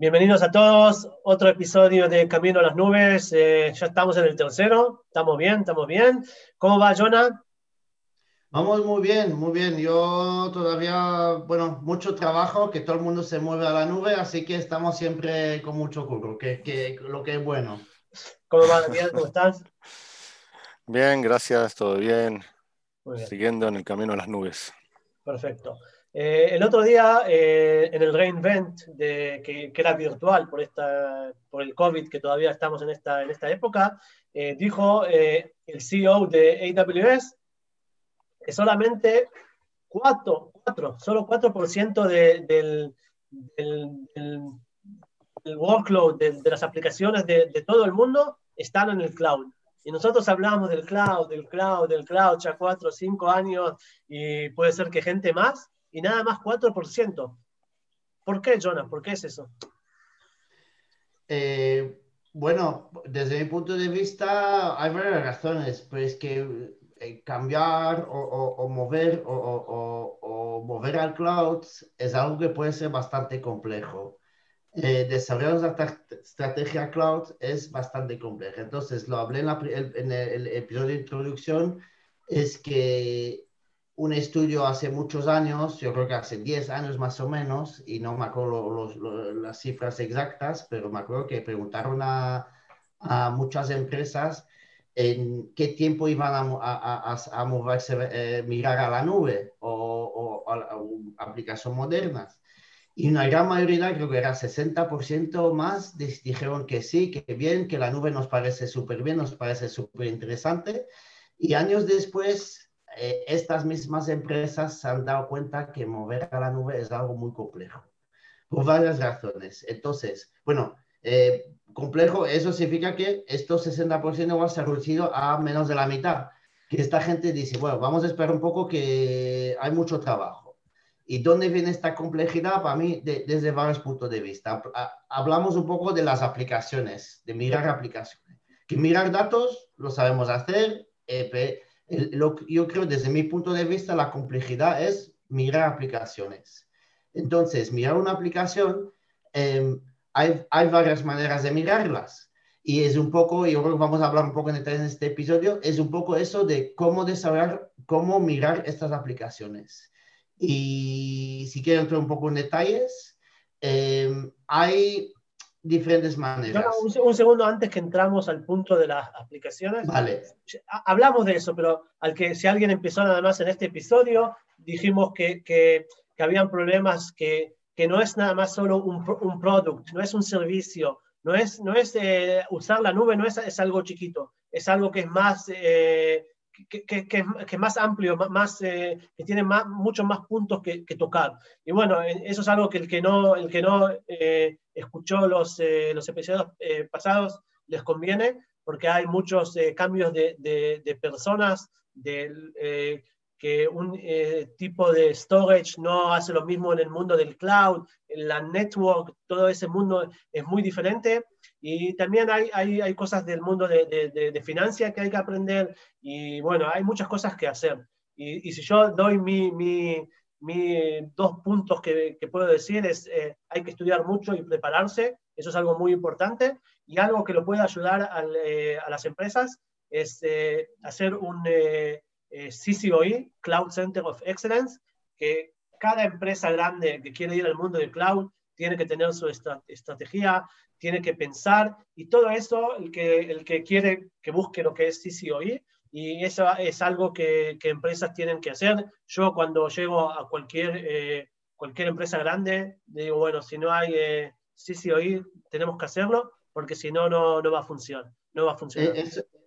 Bienvenidos a todos, otro episodio de Camino a las Nubes. Eh, ya estamos en el tercero, estamos bien, estamos bien. ¿Cómo va, Jonah? Vamos muy bien, muy bien. Yo todavía, bueno, mucho trabajo, que todo el mundo se mueve a la nube, así que estamos siempre con mucho curro, que, que lo que es bueno. ¿Cómo va, Daniel? ¿Cómo estás? Bien, gracias, todo bien. Siguiendo en el camino a las nubes. Perfecto. Eh, el otro día, eh, en el reInvent, de, que, era virtual por, esta, por el COVID, que todavía estamos en esta, en esta época, eh, dijo el CEO de AWS que solamente 4, 4 solo 4% de, del, del, workload de, las aplicaciones de, todo el mundo están en el cloud. Y nosotros hablamos del cloud, del cloud, del cloud, ya 4 o 5 años, y puede ser que gente más, y nada más 4%. ¿Por qué, Jonas? ¿Por qué es eso? Eh, bueno, desde mi punto de vista hay varias razones, pero es que eh, cambiar o, mover o, mover al cloud es algo que puede ser bastante complejo. Eh, desarrollar una estrategia cloud es bastante complejo. Entonces, lo hablé en, en el episodio de introducción, es que un estudio hace muchos años, yo creo que hace 10 años más o menos, y no me acuerdo las cifras exactas, pero me acuerdo que preguntaron a, muchas empresas en qué tiempo iban a, a, moverse, eh, mirar a la nube o, a, aplicaciones modernas. Y una gran mayoría, creo que era 60% más, dijeron que sí, que bien, que la nube nos parece súper bien, nos parece súper interesante. Y años después, eh, estas mismas empresas se han dado cuenta que mover a la nube es algo muy complejo, por varias razones. Entonces, bueno, eh, complejo, eso significa que estos 60% va a ser reducido a menos de la mitad. Que esta gente dice, bueno, vamos a esperar un poco que hay mucho trabajo. ¿Y dónde viene esta complejidad? Para mí, desde varios puntos de vista. Hablamos un poco de las aplicaciones, de mirar aplicaciones. Que mirar datos lo sabemos hacer, eh, yo creo desde mi punto de vista la complejidad es mirar aplicaciones. Entonces, mirar una aplicación, em, hay, hay, varias maneras de mirarlas. Y es un poco, y creo vamos a hablar un poco en detalle en este episodio, es un poco eso de cómo desarrollar, cómo mirar estas aplicaciones. Y si quiero entrar un poco en detalles, em, hay diferentes maneras. un, segundo antes que entramos al punto de las aplicaciones. Vale. Hablamos de eso, pero al que si alguien empezó nada más en este episodio, dijimos que, que, que habían problemas que, que no es nada más solo un, un product, no es un servicio, no es, no es eh, usar la nube, no es, es, algo chiquito, es algo que es más, eh, que, más amplio, más, eh, que tiene más, muchos más puntos que, tocar. Y bueno, eso es algo que el que no, no escuchó los, eh, episodios eh, pasados, les conviene, porque hay muchos eh, cambios de, personas, que un tipo de storage no hace lo mismo en el mundo del cloud, en la network, todo ese mundo es muy diferente. Y también hay, hay, hay cosas del mundo de, de, de, financia que hay que aprender y bueno, hay muchas cosas que hacer. Y, y si yo doy mi, mi, mis dos puntos que, que, puedo decir es eh, hay que estudiar mucho y prepararse, eso es algo muy importante, y algo que lo puede ayudar eh, a las empresas es eh, hacer un CCOE, Cloud Center of Excellence, que cada empresa grande que quiere ir al mundo del cloud tiene que tener su estrategia, tiene que pensar, y todo eso, el que, el que quiere que busque lo que es CCOE, y eso es algo que, que, empresas tienen que hacer. Yo cuando llego a cualquier, eh, cualquier empresa grande, digo, bueno, si no hay eh, CCOI, tenemos que hacerlo, porque si no, no, no va a funcionar. No va a funcionar. Eh,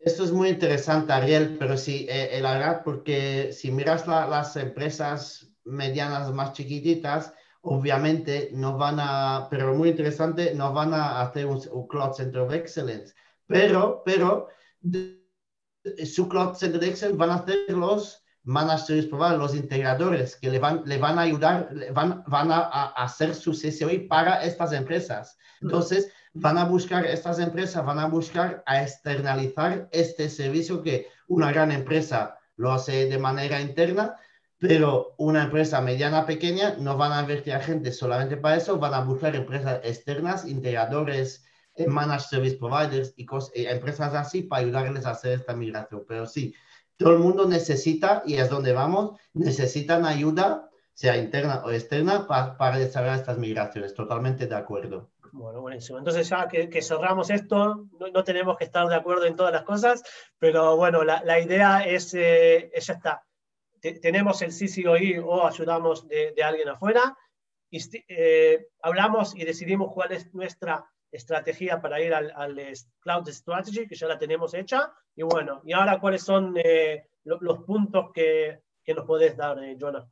eso, es muy interesante, Ariel, pero sí, eh, la verdad, porque si miras las empresas medianas más chiquititas, obviamente no van a, pero muy interesante, no van a hacer un, un Cloud Center of Excellence. Pero, pero, su Cloud Center de Excel van a ser los managers los integradores que le van, le van a ayudar, van, van a, hacer su CCOI para estas empresas. Entonces, van a buscar, estas empresas van a buscar a externalizar este servicio que una gran empresa lo hace de manera interna, pero una empresa mediana pequeña no van a invertir a gente solamente para eso, van a buscar empresas externas, integradores, eh, managed service providers y eh, empresas así para ayudarles a hacer esta migración. Pero sí, todo el mundo necesita, y es donde vamos, necesitan ayuda, sea interna o externa, para, para desarrollar estas migraciones. Totalmente de acuerdo. Bueno, buenísimo. Entonces ya que, cerramos esto, no, tenemos que estar de acuerdo en todas las cosas, pero bueno, la, idea es, eh, ya está tenemos el CCOI o ayudamos de, alguien afuera, y, eh, hablamos y decidimos cuál es nuestra estrategia para ir al, Cloud Strategy, que ya la tenemos hecha, y bueno, y ahora cuáles son eh, los puntos que, que, nos podés dar, eh, Jonah.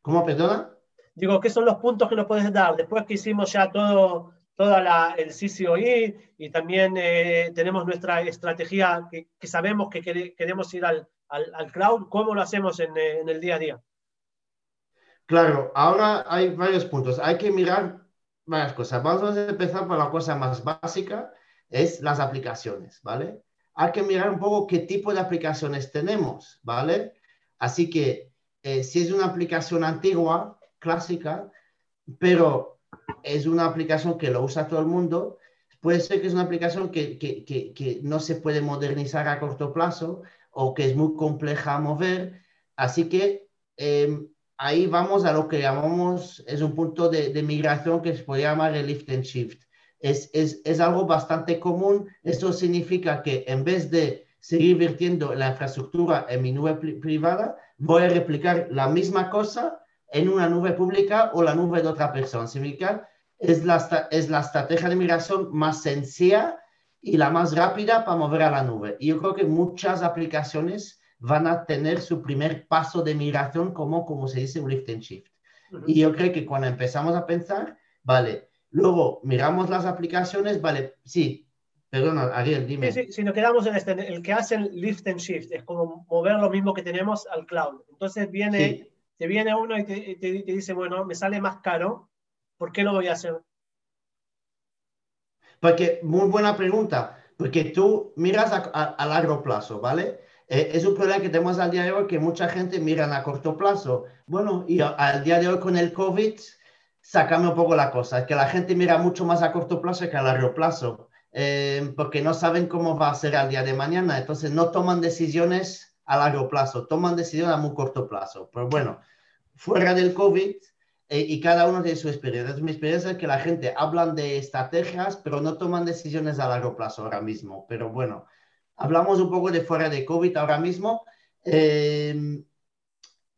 ¿Cómo, perdona? Digo, ¿qué son los puntos que nos podés dar? Después que hicimos ya todo, toda la, el CCOI y también tenemos nuestra estrategia que, que sabemos que queremos ir al, al, cloud, ¿cómo lo hacemos en, eh, en, el día a día? Claro, ahora hay varios puntos. Hay que mirar varias cosas. Vamos a empezar por la cosa más básica, es las aplicaciones, ¿vale? Hay que mirar un poco qué tipo de aplicaciones tenemos, ¿vale? Así que eh, si es una aplicación antigua, clásica, pero es una aplicación que lo usa todo el mundo, puede ser que es una aplicación que, que, que no se puede modernizar a corto plazo o que es muy compleja mover. Así que em, ahí vamos a lo que llamamos, es un punto de, migración que se puede llamar el lift and shift. Es, es, es, algo bastante común. Esto significa que en vez de seguir virtiendo la infraestructura en mi nube privada, voy a replicar la misma cosa en una nube pública o la nube de otra persona. Significa, es la, es la estrategia de migración más sencilla y la más rápida para mover a la nube. Y yo creo que muchas aplicaciones van a tener su primer paso de migración como, como se dice, un lift and shift. Y yo creo que cuando empezamos a pensar, vale, luego miramos las aplicaciones, vale, sí, perdona, Ariel, dime. Sí, sí, si nos quedamos en este, el que hace el lift and shift, es como mover lo mismo que tenemos al cloud. Entonces viene, te viene uno y te, te dice, bueno, me sale más caro, ¿por qué lo voy a hacer? Porque, muy buena pregunta, porque tú miras a, largo plazo, ¿vale? Eh, es un problema que tenemos al día de hoy que mucha gente mira a corto plazo. Bueno, y al día de hoy con el COVID, sacame un poco la cosa, que la gente mira mucho más a corto plazo que a largo plazo, eh, porque no saben cómo va a ser al día de mañana, entonces no toman decisiones a largo plazo, toman decisiones a muy corto plazo. Pero bueno, fuera del COVID, eh, y cada uno tiene su experiencia. mi experiencia es que la gente hablan de estrategias, pero no toman decisiones a largo plazo ahora mismo. Pero bueno, hablamos un poco de fuera de COVID ahora mismo. Em,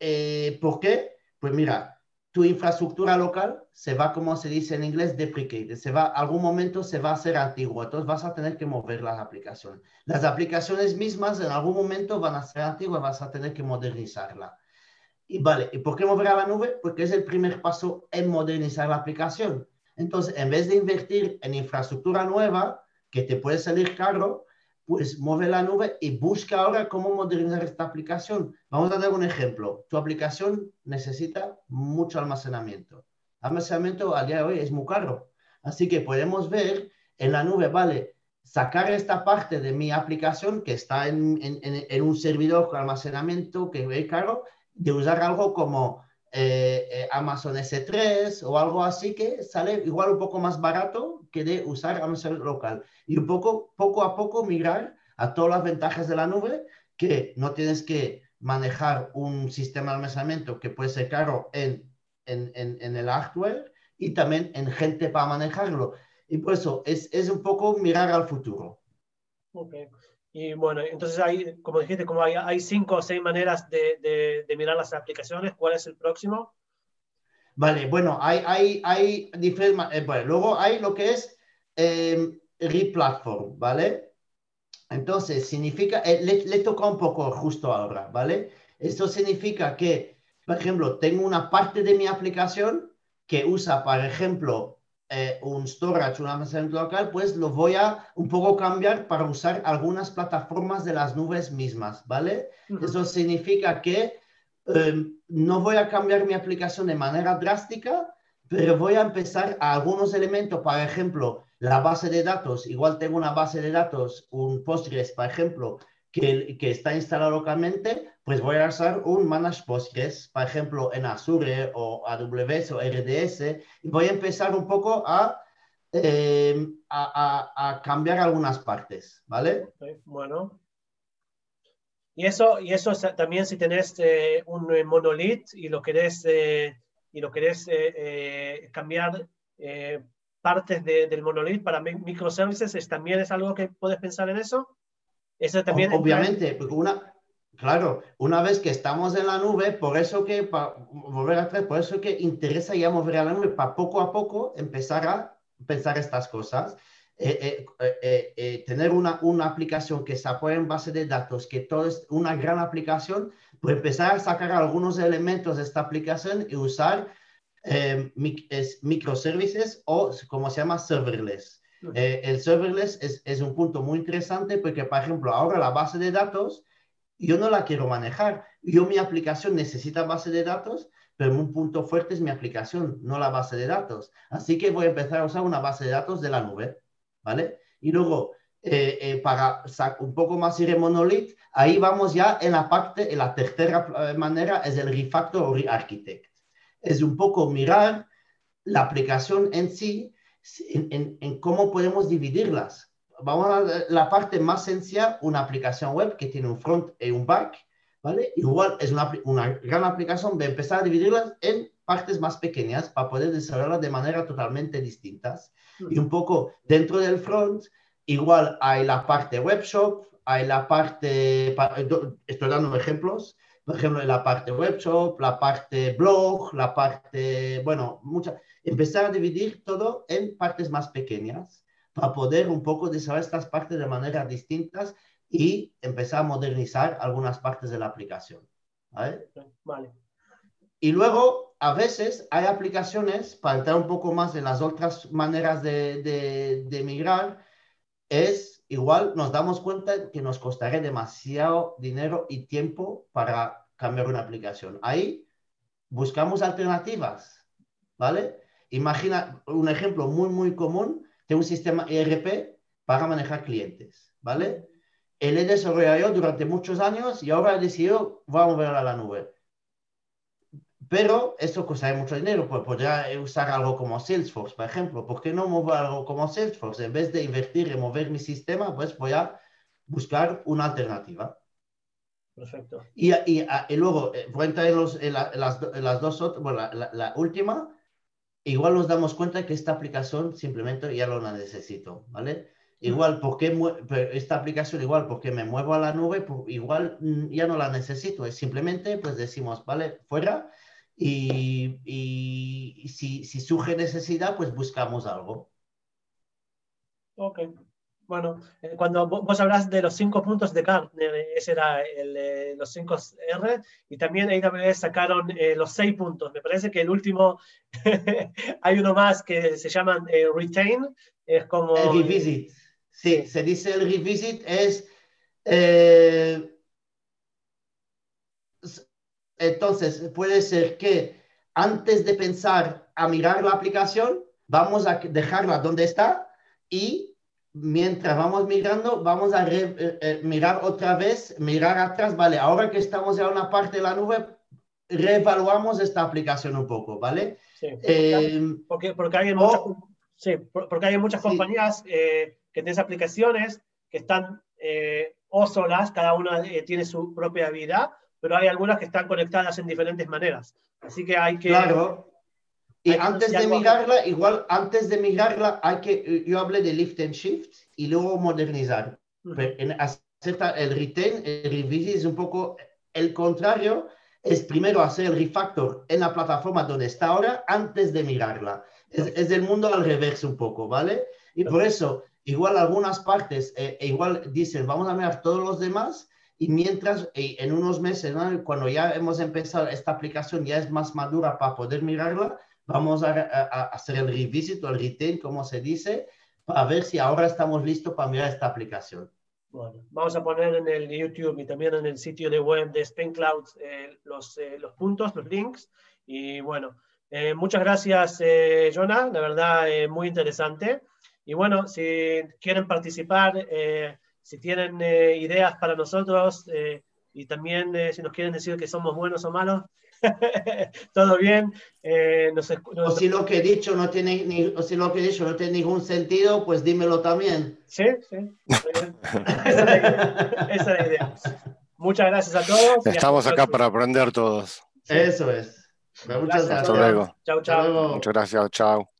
eh, ¿Por qué? Pues mira, tu infraestructura local se va, como se dice en inglés, deprecated. Se va, algún momento se va a hacer antiguo, entonces vas a tener que mover las aplicaciones. Las aplicaciones mismas en algún momento van a ser antiguas, vas a tener que modernizarla. Y vale, ¿y por qué mover a la nube? Porque es el primer paso en modernizar la aplicación. Entonces, en vez de invertir en infraestructura nueva, que te puede salir caro, pues mueve la nube y busca ahora cómo modernizar esta aplicación. Vamos a dar un ejemplo. Tu aplicación necesita mucho almacenamiento. Almacenamiento al día de hoy es muy caro. Así que podemos ver en la nube, vale, sacar esta parte de mi aplicación que está en, en, un servidor con almacenamiento que es caro de usar algo como eh, eh, Amazon S3 o algo así que sale igual un poco más barato que de usar Amazon local. Y un poco, poco a poco migrar a todas las ventajas de la nube, que no tienes que manejar un sistema de almacenamiento que puede ser caro en, en, en, el hardware y también en gente para manejarlo. Y por eso es, es un poco mirar al futuro. Okay. Y bueno, entonces hay, como dijiste, como hay, hay cinco o seis maneras de, de, mirar las aplicaciones. ¿Cuál es el próximo? Vale, bueno, hay, hay, hay diferentes. Eh, bueno, luego hay lo que es eh, replatform, ¿vale? Entonces, significa, eh, le, le toca un poco justo ahora, ¿vale? Esto significa que, por ejemplo, tengo una parte de mi aplicación que usa, por ejemplo, eh, un storage, un almacenamiento local, pues lo voy a un poco cambiar para usar algunas plataformas de las nubes mismas, ¿vale? Eso significa que em, no voy a cambiar mi aplicación de manera drástica, pero voy a empezar a algunos elementos, por ejemplo, la base de datos, igual tengo una base de datos, un Postgres, por ejemplo, que, que, está instalado localmente, pues voy a usar un Managed Postgres, por ejemplo, en Azure o AWS o RDS, y voy a empezar un poco a, eh, a, a, cambiar algunas partes, ¿vale? bueno. Y eso, y eso también si tenés eh, un eh, monolith y lo querés, y lo querés cambiar partes del monolith para microservices, ¿también es algo que puedes pensar en eso? Eso también Obviamente, porque una, claro, una vez que estamos en la nube, por eso que, para volver atrás, por eso que interesa ya mover a la nube, para poco a poco empezar a pensar estas cosas. Eh, eh, eh, tener una, una, aplicación que se apoya en base de datos, que todo es una gran aplicación, pues empezar a sacar algunos elementos de esta aplicación y usar microservices o como se llama serverless. Eh, el serverless es, un punto muy interesante porque, por ejemplo, ahora la base de datos, yo no la quiero manejar. Yo, mi aplicación necesita base de datos, pero un punto fuerte es mi aplicación, no la base de datos. Así que voy a empezar a usar una base de datos de la nube, ¿vale? Y luego, eh, eh, para un poco más ir en monolith, ahí vamos ya en la parte, en la tercera manera es el refactor o re-architect. Es un poco mirar la aplicación en sí en, cómo podemos dividirlas. Vamos a la parte más sencilla, una aplicación web que tiene un front y un back, ¿vale? Igual es una, una gran aplicación de empezar a dividirlas en partes más pequeñas para poder desarrollarlas de manera totalmente distintas. Y un poco dentro del front, igual hay la parte web shop, hay la parte, estoy dando ejemplos, por ejemplo, la parte web shop, la parte blog, la parte, bueno, muchas empezar a dividir todo en partes más pequeñas para poder un poco desarrollar estas partes de manera distintas y empezar a modernizar algunas partes de la aplicación. ¿vale? Vale. Y luego, a veces hay aplicaciones, para entrar un poco más en las otras maneras de, de, de migrar, es igual nos damos cuenta que nos costaría demasiado dinero y tiempo para cambiar una aplicación. Ahí buscamos alternativas, ¿vale? Imagina un ejemplo muy, muy común de un sistema ERP para manejar clientes, ¿vale? Él he desarrollado durante muchos años y ahora he decidido, vamos a mover a la nube. Pero eso cuesta mucho dinero, pues podría usar algo como Salesforce, por ejemplo. ¿Por qué no mover algo como Salesforce? En vez de invertir en mover mi sistema, pues voy a buscar una alternativa. Perfecto. Y, y, y luego, eh, voy a entrar en, las, las, dos otras, bueno, la, la, última, igual nos damos cuenta que esta aplicación simplemente ya no la necesito, ¿vale? Igual, porque esta aplicación, igual, porque me muevo a la nube, igual mm, ya no la necesito. Es simplemente, pues decimos, vale, fuera. Y, y si, si surge necesidad, pues buscamos algo. Ok. Bueno, eh, cuando vos hablas de los cinco puntos de Gartner, ese era el, eh, los cinco R, y también AWS sacaron eh, los seis puntos. Me parece que el último, hay uno más que se llama Retain, es como... El revisit. Sí, se dice el revisit es... entonces, puede ser que antes de pensar a mirar la aplicación, vamos a dejarla donde está y mientras vamos migrando, vamos a eh, eh, mirar otra vez, mirar atrás, vale, ahora que estamos ya en una parte de la nube, reevaluamos esta aplicación un poco, ¿vale? Sí, porque, porque, hay muchas, sí, porque hay muchas compañías eh, que tienen aplicaciones que están o solas, cada una tiene su propia vida, pero hay algunas que están conectadas en diferentes maneras. Así que hay que... Claro. Y antes de migrarla, igual antes de migrarla, hay que, yo hablé de lift and shift y luego modernizar. en, el retain, el revisit es un poco el contrario, es primero hacer el refactor en la plataforma donde está ahora antes de migrarla. Es, es el mundo al revés un poco, ¿vale? Y por eso, igual algunas partes, eh, igual dicen, vamos a mirar todos los demás, y mientras en unos meses, cuando ya hemos empezado esta aplicación, ya es más madura para poder mirarla, Vamos a, hacer el revisit o el retain, como se dice, para ver si ahora estamos listos para mirar esta aplicación. Bueno, vamos a poner en el YouTube y también en el sitio de web de SpenCloud eh, los, eh, los puntos, los links. Y bueno, eh, muchas gracias, Jonah, la verdad, muy interesante. Y bueno, si quieren participar, si tienen ideas para nosotros y también si nos quieren decir que somos buenos o malos, todo bien. O si lo que he dicho no tiene ni, o si lo que he dicho no tiene ningún sentido, pues dímelo también. Sí, sí. Esa es la idea. Muchas gracias a todos. Estamos acá para aprender todos. Eso es. Muchas gracias. Hasta luego. Chao, chao. Muchas gracias. Chao.